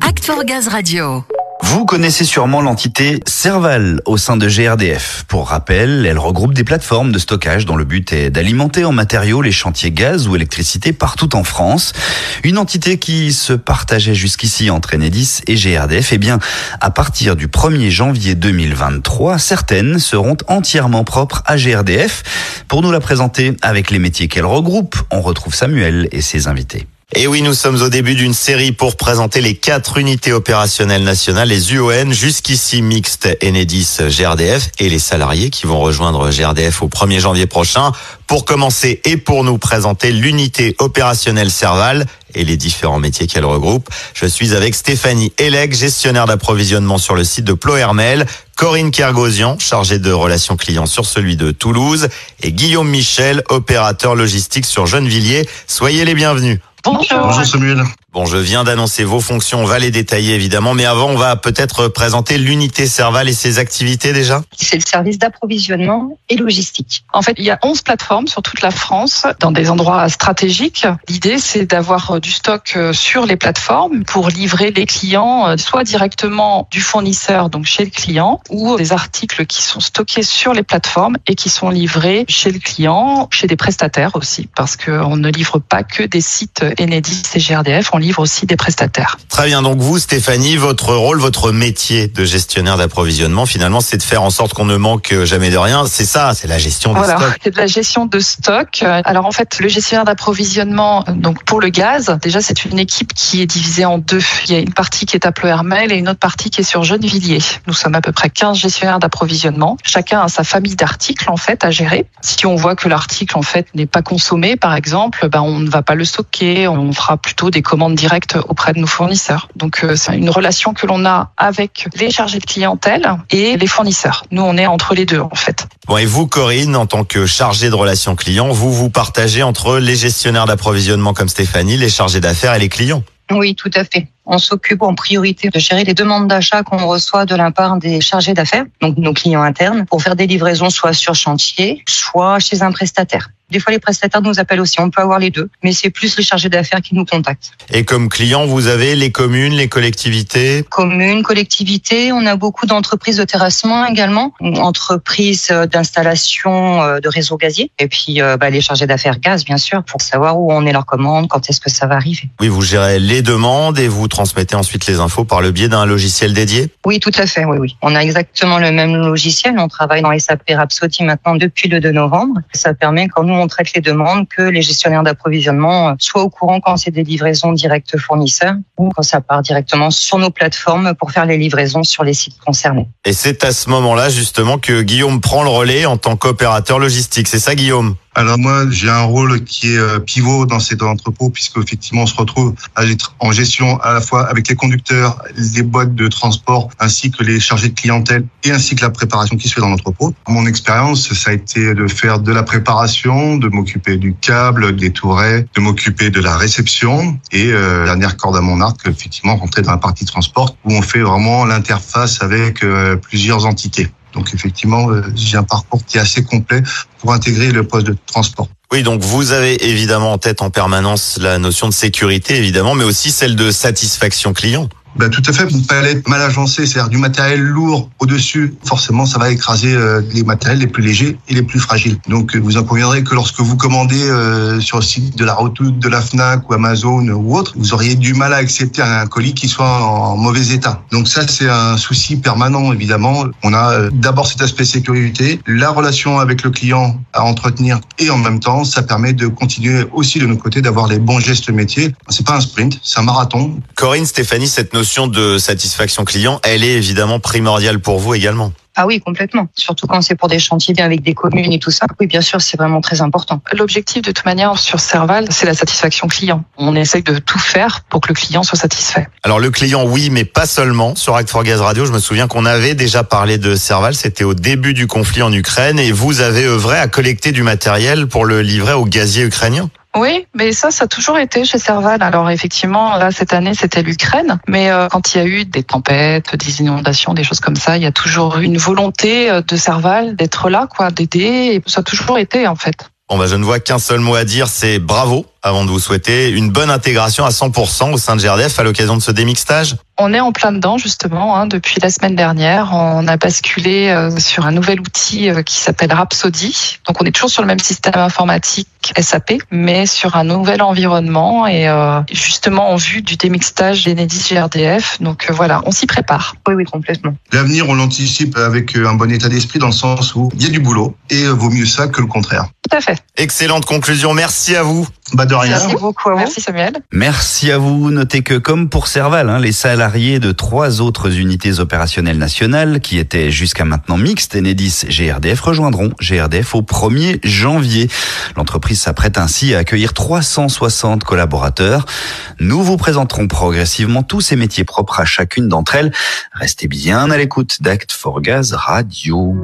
Act for Gaz Radio. Vous connaissez sûrement l'entité Serval au sein de GRDF. Pour rappel, elle regroupe des plateformes de stockage dont le but est d'alimenter en matériaux les chantiers gaz ou électricité partout en France. Une entité qui se partageait jusqu'ici entre Enedis et GRDF. Eh bien, à partir du 1er janvier 2023, certaines seront entièrement propres à GRDF. Pour nous la présenter avec les métiers qu'elle regroupe, on retrouve Samuel et ses invités. Et oui, nous sommes au début d'une série pour présenter les quatre unités opérationnelles nationales, les UON, jusqu'ici mixtes Enedis GRDF et les salariés qui vont rejoindre GRDF au 1er janvier prochain. Pour commencer et pour nous présenter l'unité opérationnelle Serval et les différents métiers qu'elle regroupe, je suis avec Stéphanie Elec, gestionnaire d'approvisionnement sur le site de Plohermel, Corinne Kergosian, chargée de relations clients sur celui de Toulouse, et Guillaume Michel, opérateur logistique sur Gennevilliers. Soyez les bienvenus. Bonjour. Samuel. Bon, je viens d'annoncer vos fonctions, on va les détailler évidemment, mais avant, on va peut-être présenter l'unité Serval et ses activités déjà. C'est le service d'approvisionnement et logistique. En fait, il y a 11 plateformes sur toute la France, dans des endroits stratégiques. L'idée, c'est d'avoir du stock euh, sur les plateformes pour livrer les clients, euh, soit directement du fournisseur, donc chez le client, ou des articles qui sont stockés sur les plateformes et qui sont livrés chez le client, chez des prestataires aussi, parce qu'on ne livre pas que des sites Enedis et GRDF, livre aussi des prestataires. Très bien, donc vous, Stéphanie, votre rôle, votre métier de gestionnaire d'approvisionnement, finalement, c'est de faire en sorte qu'on ne manque jamais de rien. C'est ça, c'est la gestion des Voilà, stocks. c'est de la gestion de stock. Alors en fait, le gestionnaire d'approvisionnement, donc pour le gaz, déjà c'est une équipe qui est divisée en deux. Il y a une partie qui est à Pleuhermel et une autre partie qui est sur Gennevilliers. Nous sommes à peu près 15 gestionnaires d'approvisionnement. Chacun a sa famille d'articles en fait à gérer. Si on voit que l'article en fait n'est pas consommé, par exemple, ben on ne va pas le stocker. On fera plutôt des commandes directes auprès de nos fournisseurs. Donc euh, c'est une relation que l'on a avec les chargés de clientèle et les fournisseurs. Nous on est entre les deux en fait. Bon, et vous, Corinne, en tant que chargée de relations clients, vous vous partagez entre les gestionnaires d'approvisionnement comme Stéphanie, les chargés d'affaires et les clients? Oui, tout à fait. On s'occupe en priorité de gérer les demandes d'achat qu'on reçoit de la part des chargés d'affaires, donc nos clients internes, pour faire des livraisons soit sur chantier, soit chez un prestataire. Des fois, les prestataires nous appellent aussi. On peut avoir les deux, mais c'est plus les chargés d'affaires qui nous contactent. Et comme clients, vous avez les communes, les collectivités? Communes, collectivités, on a beaucoup d'entreprises de terrassement également, entreprises d'installation euh, de réseaux gaziers, et puis euh, bah, les chargés d'affaires gaz, bien sûr, pour savoir où on est leur commande, quand est-ce que ça va arriver. Oui, vous gérez les demandes et vous transmettez ensuite les infos par le biais d'un logiciel dédié? Oui, tout à fait, oui, oui. On a exactement le même logiciel. On travaille dans SAP Rhapsody maintenant depuis le 2 novembre. Ça permet, quand nous on traite les demandes, que les gestionnaires d'approvisionnement euh, soient au courant quand c'est des livraisons directes fournisseurs ou quand ça part directement sur nos plateformes pour faire les livraisons sur les sites concernés. Et c'est à ce moment-là justement que Guillaume prend le relais en tant qu'opérateur logistique. C'est ça, Guillaume? Alors moi, j'ai un rôle qui est euh, pivot dans cet entrepôt puisque effectivement, on se retrouve en gestion à la fois avec les conducteurs, les boîtes de transport, ainsi que les chargés de clientèle et ainsi que la préparation qui se fait dans l'entrepôt. Mon expérience, ça a été de faire de la préparation, de m'occuper du câble, des tourets, de m'occuper de la réception et euh, dernière corde à mon arc, effectivement, rentrer dans la partie transport où on fait vraiment l'interface avec euh, plusieurs entités. Donc effectivement, euh, j'ai un parcours qui est assez complet pour intégrer le poste de transport. Oui, donc vous avez évidemment en tête en permanence la notion de sécurité, évidemment, mais aussi celle de satisfaction client. Ben, tout à fait, une palette mal agencée, c'est-à-dire du matériel lourd au-dessus, forcément ça va écraser euh, les matériels les plus légers et les plus fragiles. Donc euh, vous en conviendrez que lorsque vous commandez euh, sur le site de la Redoute, de la Fnac ou Amazon ou autre, vous auriez du mal à accepter un colis qui soit en mauvais état. Donc ça c'est un souci permanent évidemment. On a euh, d'abord cet aspect sécurité, la relation avec le client à entretenir et en même temps ça permet de continuer aussi de notre côté d'avoir les bons gestes métiers. C'est pas un sprint, c'est un marathon. Corinne, Stéphanie, cette notion de satisfaction client, elle est évidemment primordiale pour vous également. Ah oui, complètement. Surtout quand c'est pour des chantiers bien avec des communes et tout ça. Oui, bien sûr, c'est vraiment très important. L'objectif de toute manière sur Serval, c'est la satisfaction client. On essaye de tout faire pour que le client soit satisfait. Alors le client, oui, mais pas seulement. Sur Act for Gaz Radio, je me souviens qu'on avait déjà parlé de Serval. C'était au début du conflit en Ukraine et vous avez œuvré à collecter du matériel pour le livrer aux gaziers ukrainiens. Oui, mais ça, ça a toujours été chez Serval. Alors effectivement, là, cette année, c'était l'Ukraine. Mais euh, quand il y a eu des tempêtes, des inondations, des choses comme ça, il y a toujours eu une volonté euh, de Serval d'être là, quoi, d'aider. Ça a toujours été, en fait. Bon bah je ne vois qu'un seul mot à dire, c'est bravo avant de vous souhaiter une bonne intégration à 100% au sein de GRDF à l'occasion de ce démixtage. On est en plein dedans justement. Hein, depuis la semaine dernière, on a basculé euh, sur un nouvel outil euh, qui s'appelle Rhapsody. Donc on est toujours sur le même système informatique SAP, mais sur un nouvel environnement et euh, justement en vue du démixtage d'Enedis GRDF. Donc voilà, on s'y prépare. Oui, oui, complètement. L'avenir, on l'anticipe avec un bon état d'esprit dans le sens où il y a du boulot et vaut mieux ça que le contraire. Tout à fait. Excellente conclusion. Merci à vous. Bah de rien. Merci beaucoup à vous. Merci Samuel. Merci à vous. Notez que comme pour Serval, hein, les salariés de trois autres unités opérationnelles nationales qui étaient jusqu'à maintenant mixtes, Enedis GRDF, rejoindront GRDF au 1er janvier. L'entreprise s'apprête ainsi à accueillir 360 collaborateurs. Nous vous présenterons progressivement tous ces métiers propres à chacune d'entre elles. Restez bien à l'écoute d'Act for Gaz Radio.